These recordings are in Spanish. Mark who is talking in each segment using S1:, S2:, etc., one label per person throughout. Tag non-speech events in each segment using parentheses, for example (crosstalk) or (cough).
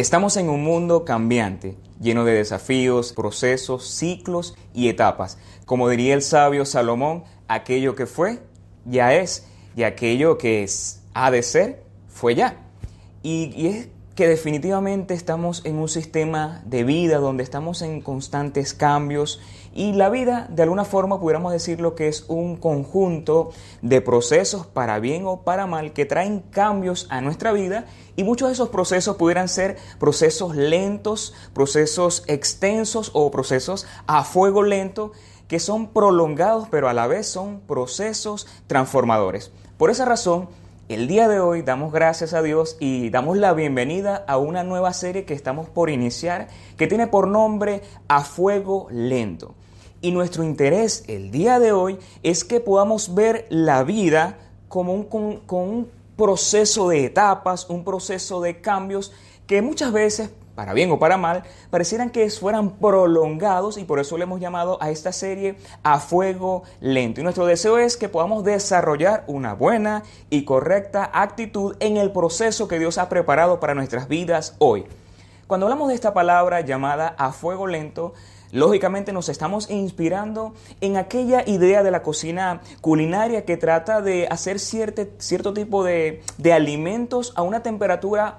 S1: Estamos en un mundo cambiante, lleno de desafíos, procesos, ciclos y etapas. Como diría el sabio Salomón, aquello que fue, ya es, y aquello que es, ha de ser, fue ya. Y, y es que definitivamente estamos en un sistema de vida donde estamos en constantes cambios y la vida de alguna forma pudiéramos decirlo que es un conjunto de procesos para bien o para mal que traen cambios a nuestra vida y muchos de esos procesos pudieran ser procesos lentos, procesos extensos o procesos a fuego lento que son prolongados pero a la vez son procesos transformadores. Por esa razón, el día de hoy damos gracias a Dios y damos la bienvenida a una nueva serie que estamos por iniciar que tiene por nombre A Fuego Lento. Y nuestro interés el día de hoy es que podamos ver la vida como un, con, un proceso de etapas, un proceso de cambios que muchas veces para bien o para mal, parecieran que fueran prolongados y por eso le hemos llamado a esta serie a fuego lento. Y nuestro deseo es que podamos desarrollar una buena y correcta actitud en el proceso que Dios ha preparado para nuestras vidas hoy. Cuando hablamos de esta palabra llamada a fuego lento, Lógicamente nos estamos inspirando en aquella idea de la cocina culinaria que trata de hacer cierto, cierto tipo de, de alimentos a una temperatura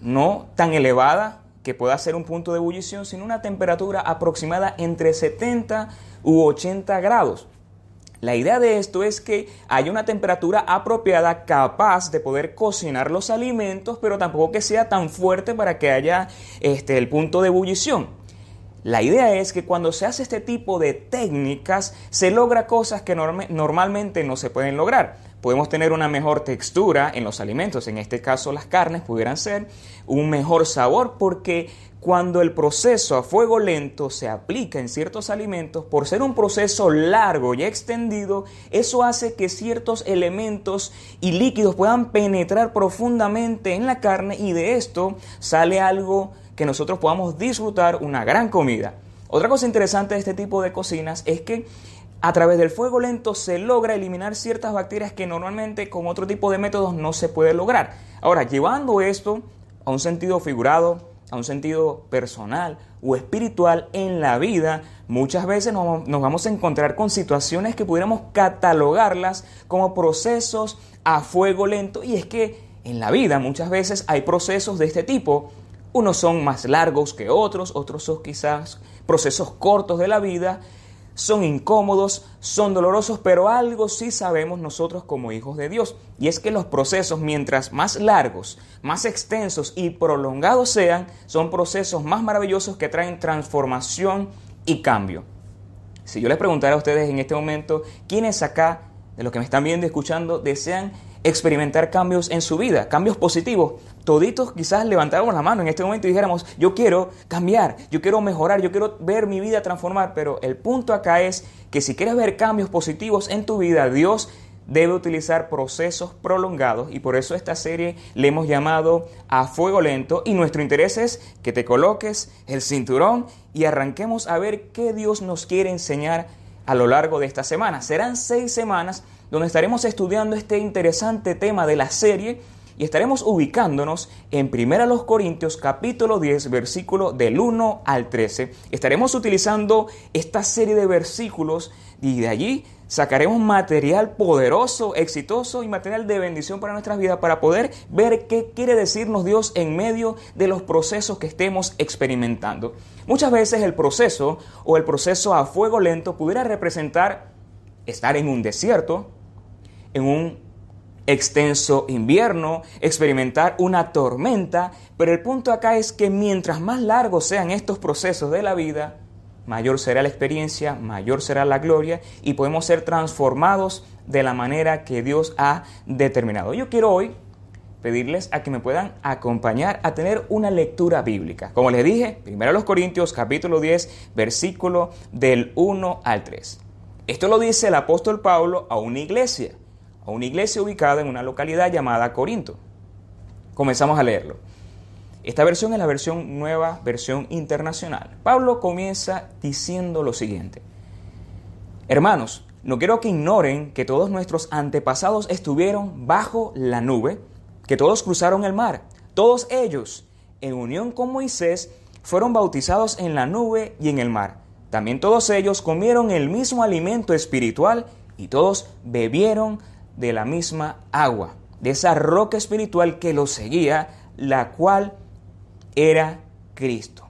S1: no tan elevada que pueda ser un punto de ebullición, sino una temperatura aproximada entre 70 u 80 grados. La idea de esto es que haya una temperatura apropiada capaz de poder cocinar los alimentos, pero tampoco que sea tan fuerte para que haya este, el punto de ebullición. La idea es que cuando se hace este tipo de técnicas se logra cosas que normalmente no se pueden lograr. Podemos tener una mejor textura en los alimentos, en este caso las carnes pudieran ser, un mejor sabor, porque cuando el proceso a fuego lento se aplica en ciertos alimentos, por ser un proceso largo y extendido, eso hace que ciertos elementos y líquidos puedan penetrar profundamente en la carne y de esto sale algo que nosotros podamos disfrutar, una gran comida. Otra cosa interesante de este tipo de cocinas es que a través del fuego lento se logra eliminar ciertas bacterias que normalmente con otro tipo de métodos no se puede lograr. Ahora, llevando esto a un sentido figurado, a un sentido personal o espiritual en la vida, muchas veces nos, vamos a encontrar con situaciones que pudiéramos catalogarlas como procesos a fuego lento. Y es que en la vida muchas veces hay procesos de este tipo. Unos son más largos que otros, otros son quizás procesos cortos de la vida son incómodos, son dolorosos, pero algo sí sabemos nosotros como hijos de Dios, y es que los procesos, mientras más largos, más extensos y prolongados sean, son procesos más maravillosos que traen transformación y cambio. Si yo les preguntara a ustedes en este momento, ¿quiénes acá, de los que me están viendo y escuchando, desean experimentar cambios en su vida, cambios positivos. Toditos quizás levantáramos la mano en este momento y dijéramos, yo quiero cambiar, yo quiero mejorar, yo quiero ver mi vida transformar, pero el punto acá es que si quieres ver cambios positivos en tu vida, Dios debe utilizar procesos prolongados y por eso esta serie le hemos llamado a fuego lento y nuestro interés es que te coloques el cinturón y arranquemos a ver qué Dios nos quiere enseñar a lo largo de esta semana. Serán seis semanas donde estaremos estudiando este interesante tema de la serie y estaremos ubicándonos en 1 Corintios capítulo 10 versículo del 1 al 13. Estaremos utilizando esta serie de versículos y de allí sacaremos material poderoso, exitoso y material de bendición para nuestras vidas para poder ver qué quiere decirnos Dios en medio de los procesos que estemos experimentando. Muchas veces el proceso o el proceso a fuego lento pudiera representar estar en un desierto, en un extenso invierno, experimentar una tormenta, pero el punto acá es que mientras más largos sean estos procesos de la vida, mayor será la experiencia, mayor será la gloria y podemos ser transformados de la manera que Dios ha determinado. Yo quiero hoy pedirles a que me puedan acompañar a tener una lectura bíblica. Como les dije, primero los Corintios capítulo 10, versículo del 1 al 3. Esto lo dice el apóstol Pablo a una iglesia a una iglesia ubicada en una localidad llamada Corinto. Comenzamos a leerlo. Esta versión es la versión nueva, versión internacional. Pablo comienza diciendo lo siguiente. Hermanos, no quiero que ignoren que todos nuestros antepasados estuvieron bajo la nube, que todos cruzaron el mar, todos ellos, en unión con Moisés, fueron bautizados en la nube y en el mar. También todos ellos comieron el mismo alimento espiritual y todos bebieron de la misma agua, de esa roca espiritual que los seguía, la cual era Cristo.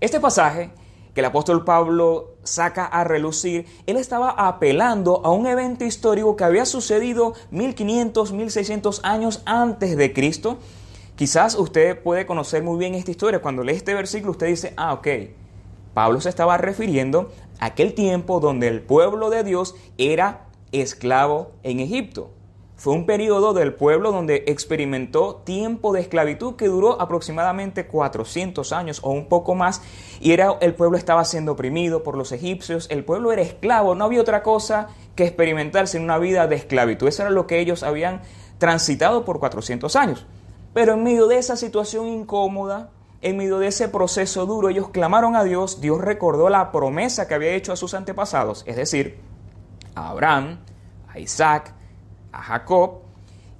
S1: Este pasaje que el apóstol Pablo saca a relucir, él estaba apelando a un evento histórico que había sucedido 1500, 1600 años antes de Cristo. Quizás usted puede conocer muy bien esta historia. Cuando lee este versículo, usted dice, ah, ok, Pablo se estaba refiriendo a aquel tiempo donde el pueblo de Dios era esclavo en Egipto. Fue un periodo del pueblo donde experimentó tiempo de esclavitud que duró aproximadamente 400 años o un poco más y era el pueblo estaba siendo oprimido por los egipcios, el pueblo era esclavo, no había otra cosa que experimentarse en una vida de esclavitud. Eso era lo que ellos habían transitado por 400 años. Pero en medio de esa situación incómoda, en medio de ese proceso duro, ellos clamaron a Dios, Dios recordó la promesa que había hecho a sus antepasados, es decir, a Abraham, a Isaac, a Jacob,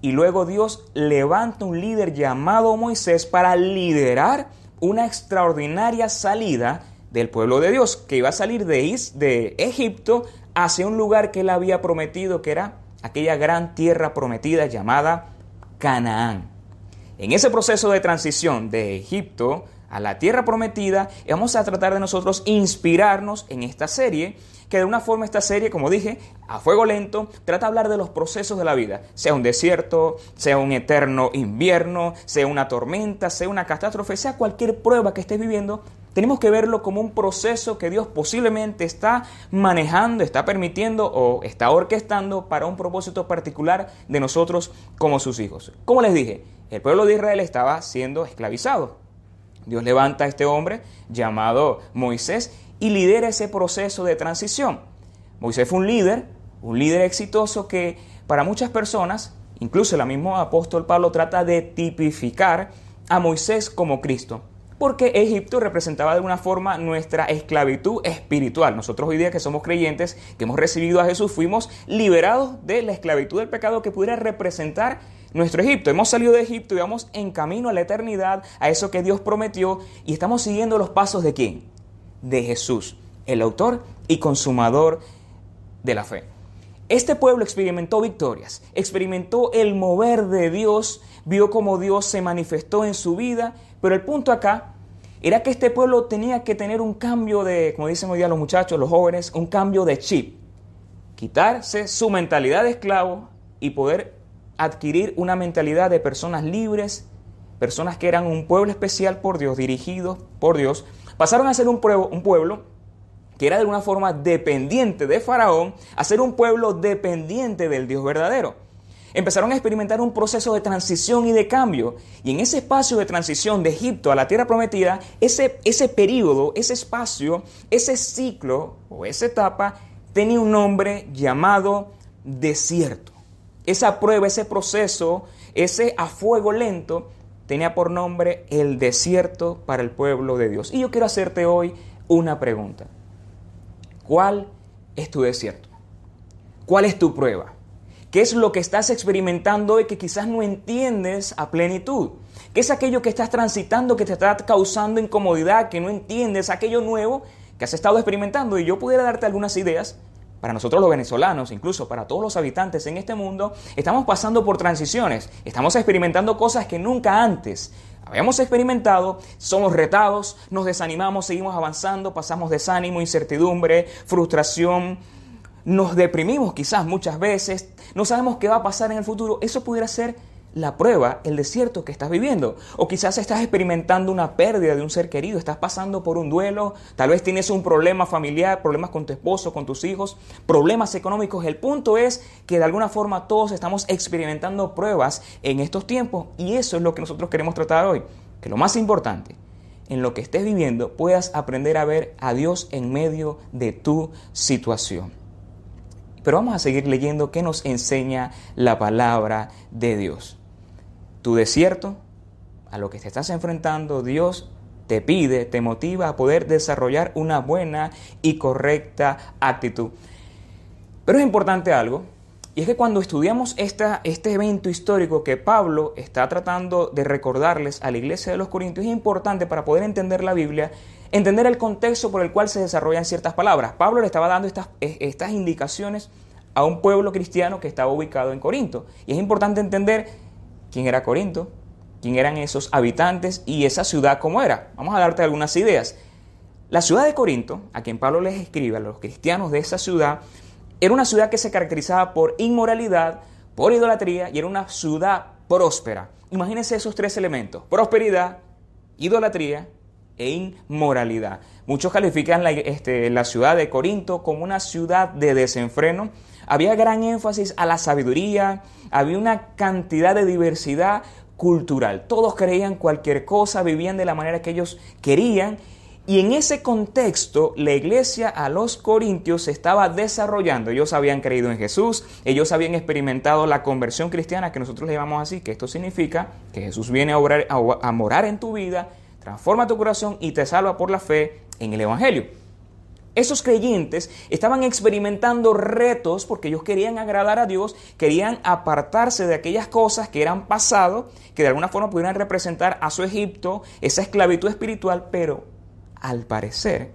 S1: y luego Dios levanta un líder llamado Moisés para liderar una extraordinaria salida del pueblo de Dios, que iba a salir de, de Egipto hacia un lugar que él había prometido, que era aquella gran tierra prometida llamada Canaán. En ese proceso de transición de Egipto a la tierra prometida, vamos a tratar de nosotros inspirarnos en esta serie que de una forma esta serie, como dije, a fuego lento, trata de hablar de los procesos de la vida, sea un desierto, sea un eterno invierno, sea una tormenta, sea una catástrofe, sea cualquier prueba que estés viviendo, tenemos que verlo como un proceso que Dios posiblemente está manejando, está permitiendo o está orquestando para un propósito particular de nosotros como sus hijos. Como les dije, el pueblo de Israel estaba siendo esclavizado. Dios levanta a este hombre llamado Moisés y lidera ese proceso de transición. Moisés fue un líder, un líder exitoso que para muchas personas, incluso el mismo apóstol Pablo trata de tipificar a Moisés como Cristo, porque Egipto representaba de alguna forma nuestra esclavitud espiritual. Nosotros hoy día que somos creyentes, que hemos recibido a Jesús, fuimos liberados de la esclavitud del pecado que pudiera representar nuestro Egipto. Hemos salido de Egipto y vamos en camino a la eternidad, a eso que Dios prometió, y estamos siguiendo los pasos de quién? De Jesús, el autor y consumador de la fe. Este pueblo experimentó victorias, experimentó el mover de Dios, vio cómo Dios se manifestó en su vida, pero el punto acá era que este pueblo tenía que tener un cambio de, como dicen hoy día los muchachos, los jóvenes, un cambio de chip. Quitarse su mentalidad de esclavo y poder adquirir una mentalidad de personas libres, personas que eran un pueblo especial por Dios, dirigidos por Dios, pasaron a ser un pueblo, que era de alguna forma dependiente de Faraón, a ser un pueblo dependiente del Dios verdadero. Empezaron a experimentar un proceso de transición y de cambio. Y en ese espacio de transición de Egipto a la tierra prometida, ese, ese periodo, ese espacio, ese ciclo o esa etapa tenía un nombre llamado desierto. Esa prueba, ese proceso, ese a fuego lento, tenía por nombre el desierto para el pueblo de Dios. Y yo quiero hacerte hoy una pregunta. ¿Cuál es tu desierto? ¿Cuál es tu prueba? ¿Qué es lo que estás experimentando hoy que quizás no entiendes a plenitud? ¿Qué es aquello que estás transitando que te está causando incomodidad, que no entiendes, aquello nuevo que has estado experimentando? Y yo pudiera darte algunas ideas para nosotros los venezolanos, incluso para todos los habitantes en este mundo, estamos pasando por transiciones, estamos experimentando cosas que nunca antes habíamos experimentado, somos retados, nos desanimamos, seguimos avanzando, pasamos desánimo, incertidumbre, frustración, nos deprimimos quizás muchas veces, no sabemos qué va a pasar en el futuro. Eso pudiera ser la prueba, el desierto que estás viviendo. O quizás estás experimentando una pérdida de un ser querido, estás pasando por un duelo, tal vez tienes un problema familiar, problemas con tu esposo, con tus hijos, problemas económicos. El punto es que de alguna forma todos estamos experimentando pruebas en estos tiempos y eso es lo que nosotros queremos tratar hoy. Que lo más importante, en lo que estés viviendo, puedas aprender a ver a Dios en medio de tu situación. Pero vamos a seguir leyendo qué nos enseña la palabra de Dios tu desierto, a lo que te estás enfrentando, Dios te pide, te motiva a poder desarrollar una buena y correcta actitud. Pero es importante algo, Y es que cuando estudiamos esta, este evento histórico que Pablo está tratando de recordarles a la iglesia de los Corintios, es importante para poder entender la Biblia, entender el contexto por el cual se desarrollan ciertas palabras. Pablo le estaba dando estas, estas indicaciones a un pueblo cristiano que estaba ubicado en Corinto. Y es importante entender quién era Corinto, quién eran esos habitantes y esa ciudad cómo era. Vamos a darte algunas ideas. La ciudad de Corinto, a quien Pablo les escribe, a los cristianos de esa ciudad, era una ciudad que se caracterizaba por inmoralidad, por idolatría y era una ciudad próspera. Imagínense esos tres elementos, prosperidad, idolatría e inmoralidad. Muchos califican la, este, la ciudad de Corinto como una ciudad de desenfreno. Había gran énfasis a la sabiduría, había una cantidad de diversidad cultural. Todos creían cualquier cosa, vivían de la manera que ellos querían y en ese contexto, la iglesia a los corintios se estaba desarrollando. Ellos habían creído en Jesús, ellos habían experimentado la conversión cristiana, que nosotros le llamamos así, que esto significa que Jesús viene a, a morar en tu vida, transforma tu corazón y te salva por la fe en el Evangelio. Esos creyentes estaban experimentando retos porque ellos querían agradar a Dios, querían apartarse de aquellas cosas que eran pasado, que de alguna forma pudieran representar a su Egipto, esa esclavitud espiritual, pero al parecer,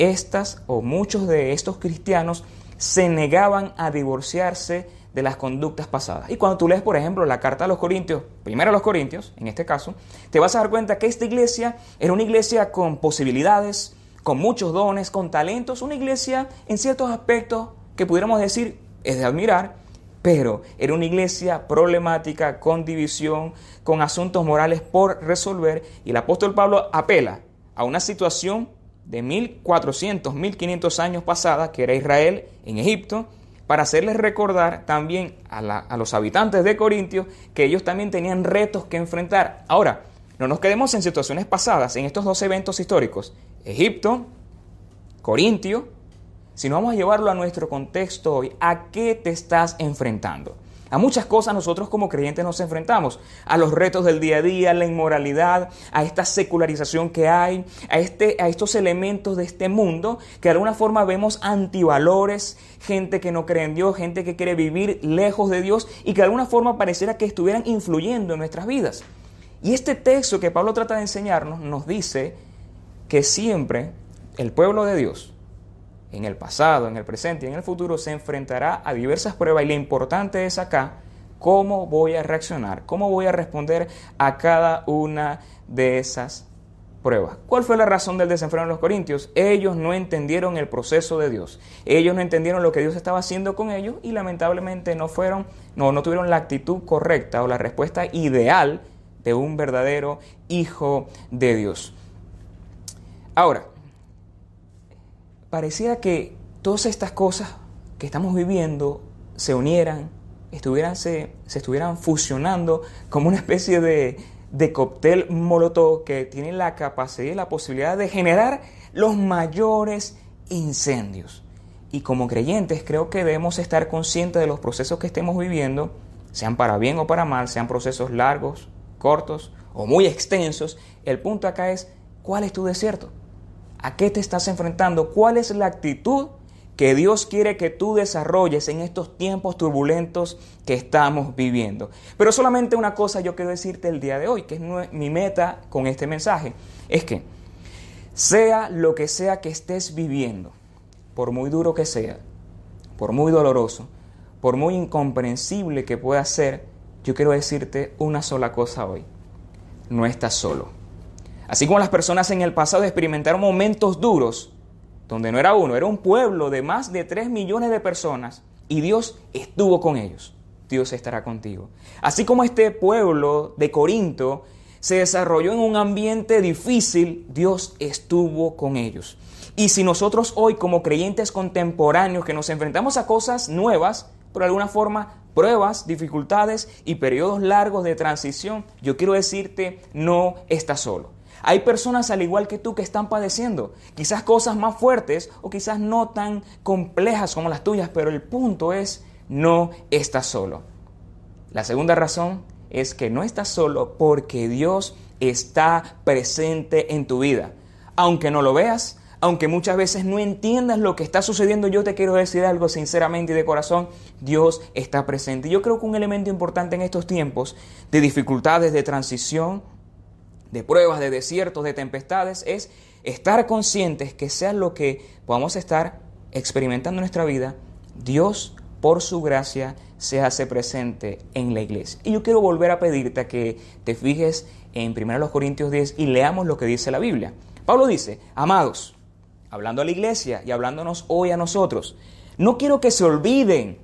S1: estas o muchos de estos cristianos se negaban a divorciarse de las conductas pasadas. Y cuando tú lees, por ejemplo, la carta a los Corintios, primero a los Corintios, en este caso, te vas a dar cuenta que esta iglesia era una iglesia con posibilidades, con muchos dones, con talentos, una iglesia en ciertos aspectos que pudiéramos decir es de admirar, pero era una iglesia problemática, con división, con asuntos morales por resolver, y el apóstol Pablo apela a una situación de 1400, 1500 años pasada, que era Israel en Egipto, para hacerles recordar también a, los habitantes de Corintios que ellos también tenían retos que enfrentar. Ahora, no nos quedemos en situaciones pasadas, en estos dos eventos históricos, Egipto, Corintio, sino vamos a llevarlo a nuestro contexto hoy. ¿A qué te estás enfrentando? A muchas cosas nosotros como creyentes nos enfrentamos, a los retos del día a día, a la inmoralidad, a esta secularización que hay, a, este, a estos elementos de este mundo que de alguna forma vemos antivalores, gente que no cree en Dios, gente que quiere vivir lejos de Dios y que de alguna forma pareciera que estuvieran influyendo en nuestras vidas. Y este texto que Pablo trata de enseñarnos nos dice que siempre el pueblo de Dios, en el pasado, en el presente y en el futuro se enfrentará a diversas pruebas y lo importante es acá cómo voy a reaccionar, cómo voy a responder a cada una de esas pruebas. ¿Cuál fue la razón del desenfreno de los corintios? Ellos no entendieron el proceso de Dios. Ellos no entendieron lo que Dios estaba haciendo con ellos y lamentablemente no fueron no no tuvieron la actitud correcta o la respuesta ideal de un verdadero hijo de Dios. Ahora, parecía que todas estas cosas que estamos viviendo se unieran, estuvieran, se, estuvieran fusionando como una especie de, de cóctel molotov que tiene la capacidad y la posibilidad de generar los mayores incendios. Y como creyentes creo que debemos estar conscientes de los procesos que estemos viviendo, sean para bien o para mal, sean procesos largos, cortos o muy extensos. El punto acá es, ¿cuál es tu desierto? ¿A qué te estás enfrentando? ¿Cuál es la actitud que Dios quiere que tú desarrolles en estos tiempos turbulentos que estamos viviendo? Pero solamente una cosa yo quiero decirte el día de hoy, que es mi meta con este mensaje, es que sea lo que sea que estés viviendo, por muy duro que sea, por muy doloroso, por muy incomprensible que pueda ser, yo quiero decirte una sola cosa hoy. No estás solo. Así como las personas en el pasado experimentaron momentos duros, donde no era uno, era un pueblo de más de 3 millones de personas, y Dios estuvo con ellos. Dios estará contigo. Así como este pueblo de Corinto se desarrolló en un ambiente difícil, Dios estuvo con ellos. Y si nosotros hoy como creyentes contemporáneos que nos enfrentamos a cosas nuevas, por alguna forma, pruebas, dificultades y periodos largos de transición, yo quiero decirte, no estás solo. Hay personas al igual que tú que están padeciendo, quizás cosas más fuertes o quizás no tan complejas como las tuyas, pero el punto es, no estás solo. La segunda razón es que no estás solo porque Dios está presente en tu vida. Aunque no lo veas, aunque muchas veces no entiendas lo que está sucediendo, yo te quiero decir algo sinceramente y de corazón, Dios está presente. Yo creo que un elemento importante en estos tiempos de dificultades, de transición, de pruebas, de desiertos, de tempestades, es estar conscientes que sea lo que podamos estar experimentando en nuestra vida, Dios por su gracia se hace presente en la iglesia. Y yo quiero volver a pedirte a que te fijes en 1 Corintios 10 y leamos lo que dice la Biblia. Pablo dice, amados, hablando a la iglesia y hablándonos hoy a nosotros, no quiero que se olviden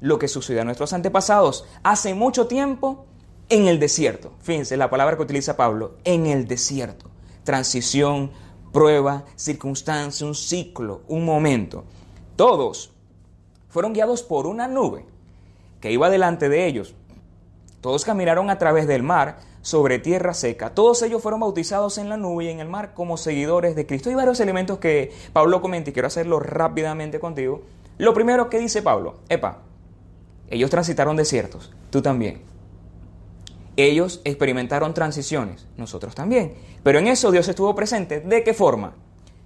S1: lo que sucedió a nuestros antepasados hace mucho tiempo en el desierto. Fíjense la palabra que utiliza Pablo, en el desierto. Transición, prueba, circunstancia, un ciclo, un momento. Todos fueron guiados por una nube que iba delante de ellos. Todos caminaron a través del mar sobre tierra seca. Todos ellos fueron bautizados en la nube y en el mar como seguidores de Cristo. Hay varios elementos que Pablo comenta y quiero hacerlo rápidamente contigo. Lo primero que dice Pablo, epa, ellos transitaron desiertos, tú también. Ellos experimentaron transiciones, nosotros también. Pero en eso Dios estuvo presente. ¿De qué forma?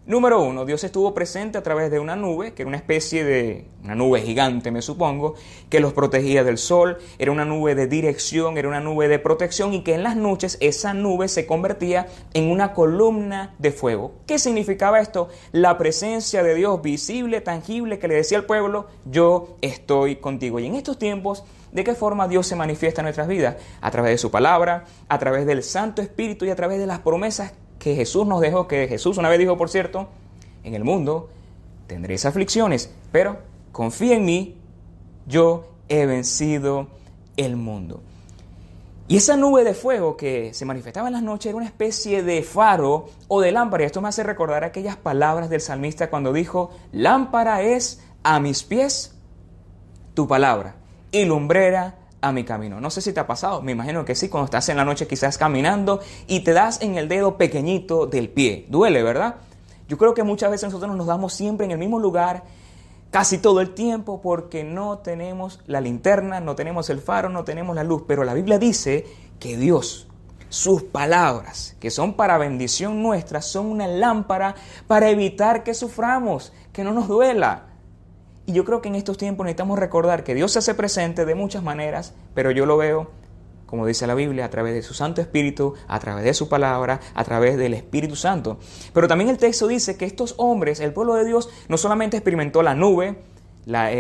S1: Número uno, Dios estuvo presente a través de una nube, que era una especie de, una nube gigante me supongo, que los protegía del sol, era una nube de dirección, era una nube de protección y que en las noches esa nube se convertía en una columna de fuego. ¿Qué significaba esto? La presencia de Dios visible, tangible, que le decía al pueblo, yo estoy contigo. Y en estos tiempos, ¿de qué forma Dios se manifiesta en nuestras vidas? A través de su palabra, a través del Santo Espíritu y a través de las promesas que Jesús nos dejó, que Jesús una vez dijo, por cierto, en el mundo tendréis aflicciones, pero confía en mí, yo he vencido el mundo. Y esa nube de fuego que se manifestaba en las noches era una especie de faro o de lámpara. Y esto me hace recordar aquellas palabras del salmista cuando dijo, lámpara es a mis pies tu palabra y lumbrera a mi camino. No sé si te ha pasado, me imagino que sí, cuando estás en la noche quizás caminando y te das en el dedo pequeñito del pie. Duele, ¿verdad? Yo creo que muchas veces nosotros nos damos siempre en el mismo lugar, casi todo el tiempo, porque no tenemos la linterna, no tenemos el faro, no tenemos la luz. Pero la Biblia dice que Dios, sus palabras, que son para bendición nuestra, son una lámpara para evitar que suframos, que no nos duela. Y yo creo que en estos tiempos necesitamos recordar que Dios se hace presente de muchas maneras, pero yo lo veo, como dice la Biblia, a través de su Santo Espíritu, a través de su palabra, a través del Espíritu Santo. Pero también el texto dice que estos hombres, el pueblo de Dios, no solamente experimentó la nube, la,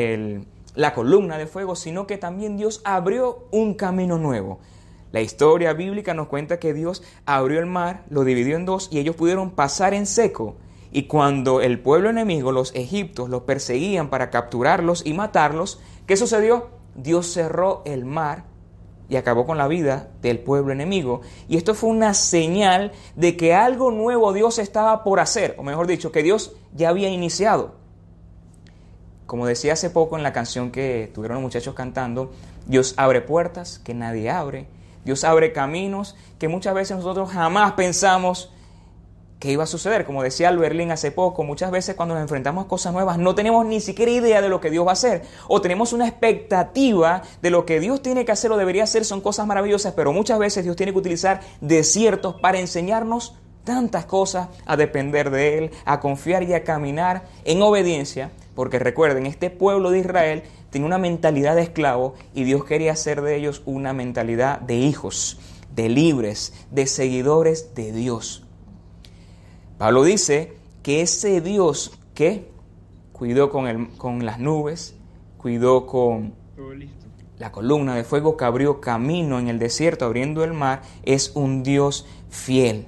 S1: la columna de fuego, sino que también Dios abrió un camino nuevo. La historia bíblica nos cuenta que Dios abrió el mar, lo dividió en dos y ellos pudieron pasar en seco. Y cuando el pueblo enemigo, los egiptos, los perseguían para capturarlos y matarlos, ¿qué sucedió? Dios cerró el mar y acabó con la vida del pueblo enemigo. Y esto fue una señal de que algo nuevo Dios estaba por hacer, o mejor dicho, que Dios ya había iniciado. Como decía hace poco en la canción que tuvieron los muchachos cantando, Dios abre puertas que nadie abre, Dios abre caminos que muchas veces nosotros jamás pensamos qué iba a suceder. Como decía Berlín hace poco, muchas veces cuando nos enfrentamos a cosas nuevas no tenemos ni siquiera idea de lo que Dios va a hacer. O tenemos una expectativa de lo que Dios tiene que hacer o debería hacer. Son cosas maravillosas, pero muchas veces Dios tiene que utilizar desiertos para enseñarnos tantas cosas, a depender de Él, a confiar y a caminar en obediencia. Porque recuerden, este pueblo de Israel tiene una mentalidad de esclavo y Dios quería hacer de ellos una mentalidad de hijos, de libres, de seguidores de Dios. Pablo dice que ese Dios que cuidó con, con las nubes, cuidó con la columna de fuego que abrió camino en el desierto, abriendo el mar, es un Dios fiel.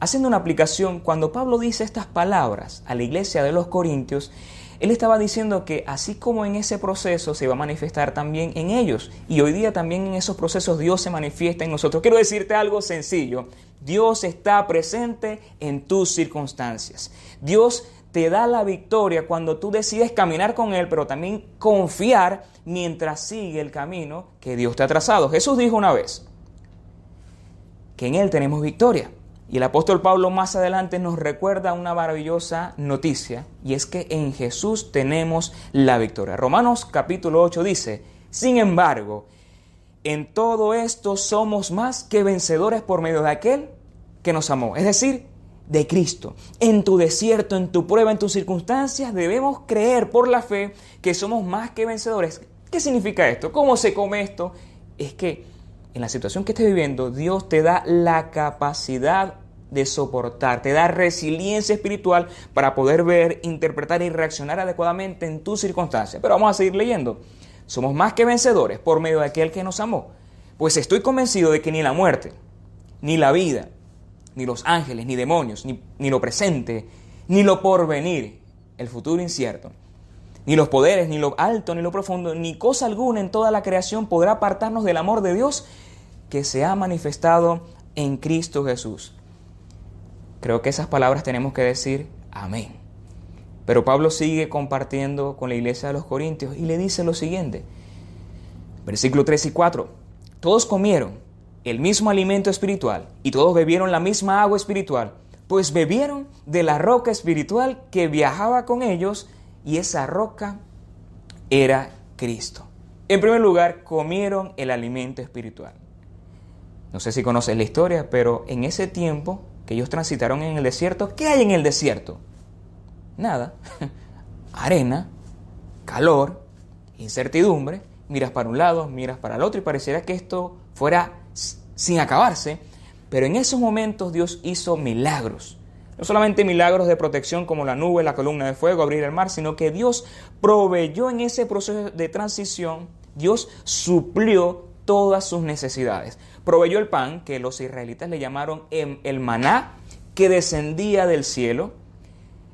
S1: Haciendo una aplicación, cuando Pablo dice estas palabras a la iglesia de los Corintios, él estaba diciendo que así como en ese proceso se va a manifestar también en ellos. Y hoy día también en esos procesos Dios se manifiesta en nosotros. Quiero decirte algo sencillo. Dios está presente en tus circunstancias. Dios te da la victoria cuando tú decides caminar con Él, pero también confiar mientras sigue el camino que Dios te ha trazado. Jesús dijo una vez que en Él tenemos victoria. Y el apóstol Pablo más adelante nos recuerda una maravillosa noticia, y es que en Jesús tenemos la victoria. Romanos capítulo 8 dice, sin embargo, en todo esto somos más que vencedores por medio de aquel que nos amó. Es decir, de Cristo. En tu desierto, en tu prueba, en tus circunstancias, debemos creer por la fe que somos más que vencedores. ¿Qué significa esto? ¿Cómo se come esto? Es que en la situación que estés viviendo, Dios te da la capacidad de soportar, te da resiliencia espiritual para poder ver, interpretar y reaccionar adecuadamente en tus circunstancias. Pero vamos a seguir leyendo. Somos más que vencedores por medio de aquel que nos amó. Pues estoy convencido de que ni la muerte, ni la vida, ni los ángeles, ni demonios, ni, ni lo presente, ni lo porvenir, el futuro incierto, ni los poderes, ni lo alto, ni lo profundo, ni cosa alguna en toda la creación podrá apartarnos del amor de Dios que se ha manifestado en Cristo Jesús. Creo que esas palabras tenemos que decir amén. Pero Pablo sigue compartiendo con la iglesia de los Corintios y le dice lo siguiente. Versículo 3 y 4. Todos comieron el mismo alimento espiritual y todos bebieron la misma agua espiritual, pues bebieron de la roca espiritual que viajaba con ellos y esa roca era Cristo. En primer lugar, comieron el alimento espiritual. No sé si conoces la historia, pero en ese tiempo que ellos transitaron en el desierto, ¿qué hay en el desierto? Nada. (laughs) Arena, calor, incertidumbre. Miras para un lado, miras para el otro y pareciera que esto fuera sin acabarse. Pero en esos momentos Dios hizo milagros. No solamente milagros de protección como la nube, la columna de fuego, abrir el mar, sino que Dios proveyó en ese proceso de transición, Dios suplió todas sus necesidades. Proveyó el pan, que los israelitas le llamaron em, el maná, que descendía del cielo.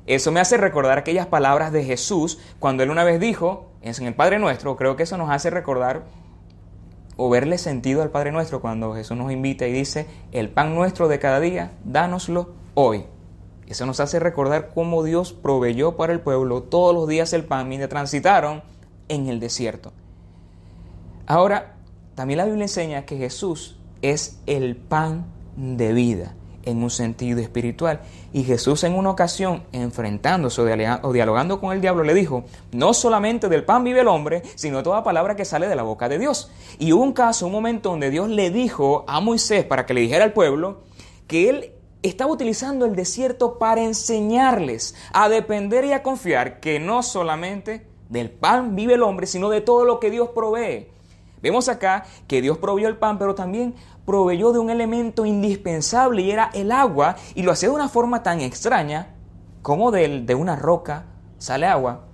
S1: Eso me hace recordar aquellas palabras de Jesús cuando él una vez dijo, en el Padre Nuestro, creo que eso nos hace recordar o verle sentido al Padre Nuestro cuando Jesús nos invita y dice, el pan nuestro de cada día, dánoslo hoy. Eso nos hace recordar cómo Dios proveyó para el pueblo todos los días el pan mientras transitaron en el desierto. Ahora, también la Biblia enseña que Jesús es el pan de vida en un sentido espiritual. Y Jesús en una ocasión, enfrentándose o dialogando con el diablo, le dijo, no solamente del pan vive el hombre, sino toda palabra que sale de la boca de Dios. Y hubo un caso, un momento donde Dios le dijo a Moisés para que le dijera al pueblo que él estaba utilizando el desierto para enseñarles a depender y a confiar que no solamente del pan vive el hombre, sino de todo lo que Dios provee. Vemos acá que Dios proveyó el pan, pero también proveyó de un elemento indispensable y era el agua, y lo hacía de una forma tan extraña como de, de una roca sale agua.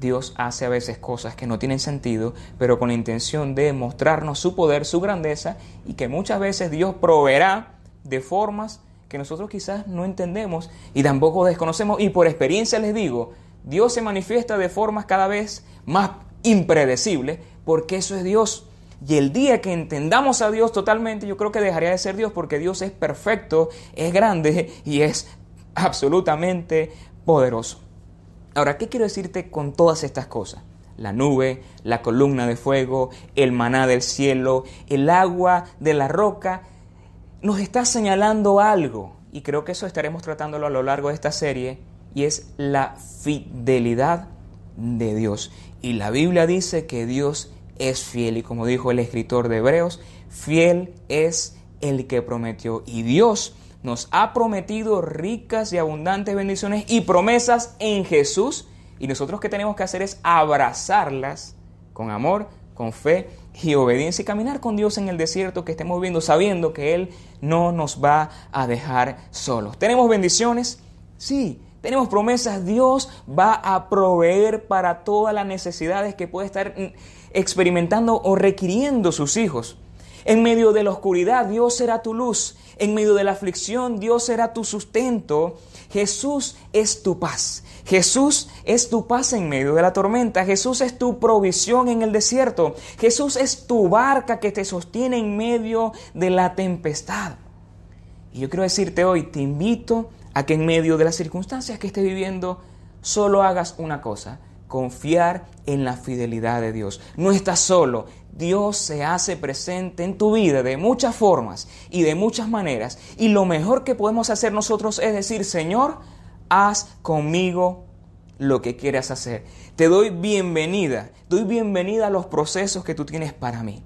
S1: Dios hace a veces cosas que no tienen sentido, pero con la intención de mostrarnos su poder, su grandeza, y que muchas veces Dios proveerá de formas que nosotros quizás no entendemos y tampoco desconocemos. Y por experiencia les digo, Dios se manifiesta de formas cada vez más impredecibles, porque eso es Dios. Y el día que entendamos a Dios totalmente, yo creo que dejaría de ser Dios porque Dios es perfecto, es grande y es absolutamente poderoso. Ahora, ¿qué quiero decirte con todas estas cosas? La nube, la columna de fuego, el maná del cielo, el agua de la roca, nos está señalando algo. Y creo que eso estaremos tratándolo a lo largo de esta serie. Y es la fidelidad de Dios. Y la Biblia dice que Dios es fiel y como dijo el escritor de Hebreos, fiel es el que prometió. Y Dios nos ha prometido ricas y abundantes bendiciones y promesas en Jesús. Y nosotros que tenemos que hacer es abrazarlas con amor, con fe y obediencia y caminar con Dios en el desierto que estemos viendo, sabiendo que Él no nos va a dejar solos. ¿Tenemos bendiciones? Sí. Tenemos promesas, Dios va a proveer para todas las necesidades que puede estar experimentando o requiriendo sus hijos. En medio de la oscuridad, Dios será tu luz. En medio de la aflicción, Dios será tu sustento. Jesús es tu paz. Jesús es tu paz en medio de la tormenta. Jesús es tu provisión en el desierto. Jesús es tu barca que te sostiene en medio de la tempestad. Y yo quiero decirte hoy, te invito a que en medio de las circunstancias que estés viviendo, solo hagas una cosa, confiar en la fidelidad de Dios. No estás solo. Dios se hace presente en tu vida de muchas formas y de muchas maneras. Y lo mejor que podemos hacer nosotros es decir, Señor, haz conmigo lo que quieras hacer. Te doy bienvenida, doy bienvenida a los procesos que tú tienes para mí.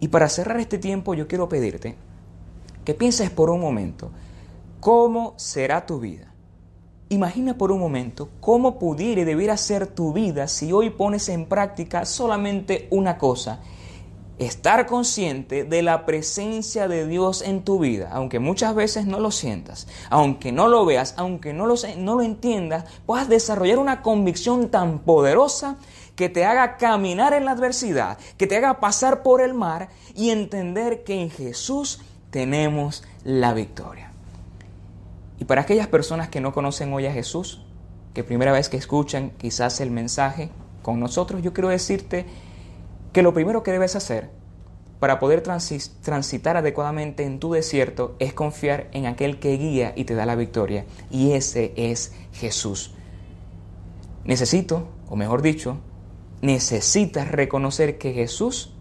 S1: Y para cerrar este tiempo yo quiero pedirte que pienses por un momento ¿cómo será tu vida? Imagina por un momento cómo pudiera y debiera ser tu vida si hoy pones en práctica solamente una cosa, estar consciente de la presencia de Dios en tu vida, aunque muchas veces no lo sientas, aunque no lo veas, aunque no lo, no lo entiendas, puedas desarrollar una convicción tan poderosa que te haga caminar en la adversidad, que te haga pasar por el mar y entender que en Jesús tenemos la victoria. Y para aquellas personas que no conocen hoy a Jesús, que primera vez que escuchan quizás el mensaje con nosotros, yo quiero decirte que lo primero que debes hacer para poder transitar adecuadamente en tu desierto es confiar en aquel que guía y te da la victoria. Y ese es Jesús. Necesito, o mejor dicho, necesitas reconocer que Jesús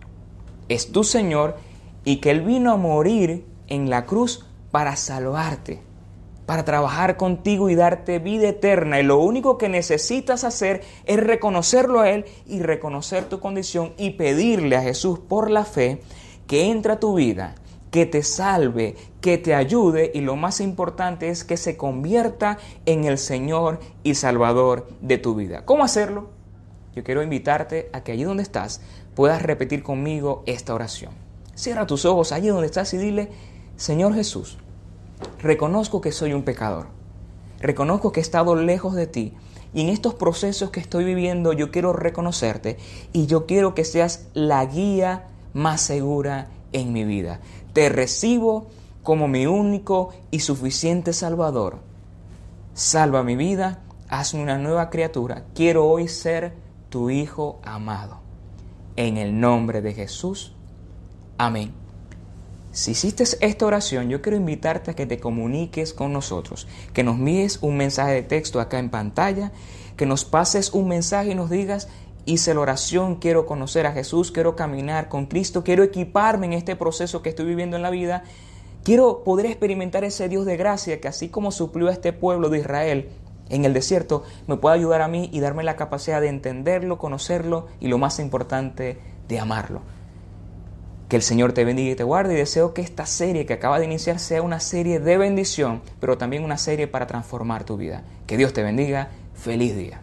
S1: es tu Señor y que Él vino a morir en la cruz para salvarte, para trabajar contigo y darte vida eterna. Y lo único que necesitas hacer es reconocerlo a Él y reconocer tu condición y pedirle a Jesús por la fe que entre a tu vida, que te salve, que te ayude y lo más importante es que se convierta en el Señor y Salvador de tu vida. ¿Cómo hacerlo? Yo quiero invitarte a que allí donde estás puedas repetir conmigo esta oración. Cierra tus ojos allí donde estás y dile, Señor Jesús, reconozco que soy un pecador, reconozco que he estado lejos de ti y en estos procesos que estoy viviendo yo quiero reconocerte y yo quiero que seas la guía más segura en mi vida. Te recibo como mi único y suficiente Salvador. Salva mi vida, hazme una nueva criatura. Quiero hoy ser tu Hijo amado. En el nombre de Jesús. Amén. Si hiciste esta oración, yo quiero invitarte a que te comuniques con nosotros, que nos envíes un mensaje de texto acá en pantalla, que nos pases un mensaje y nos digas, hice la oración, quiero conocer a Jesús, quiero caminar con Cristo, quiero equiparme en este proceso que estoy viviendo en la vida, quiero poder experimentar ese Dios de gracia que así como suplió a este pueblo de Israel en el desierto, me puede ayudar a mí y darme la capacidad de entenderlo, conocerlo y lo más importante, de amarlo. Que el Señor te bendiga y te guarde y deseo que esta serie que acaba de iniciar sea una serie de bendición, pero también una serie para transformar tu vida. Que Dios te bendiga. Feliz día.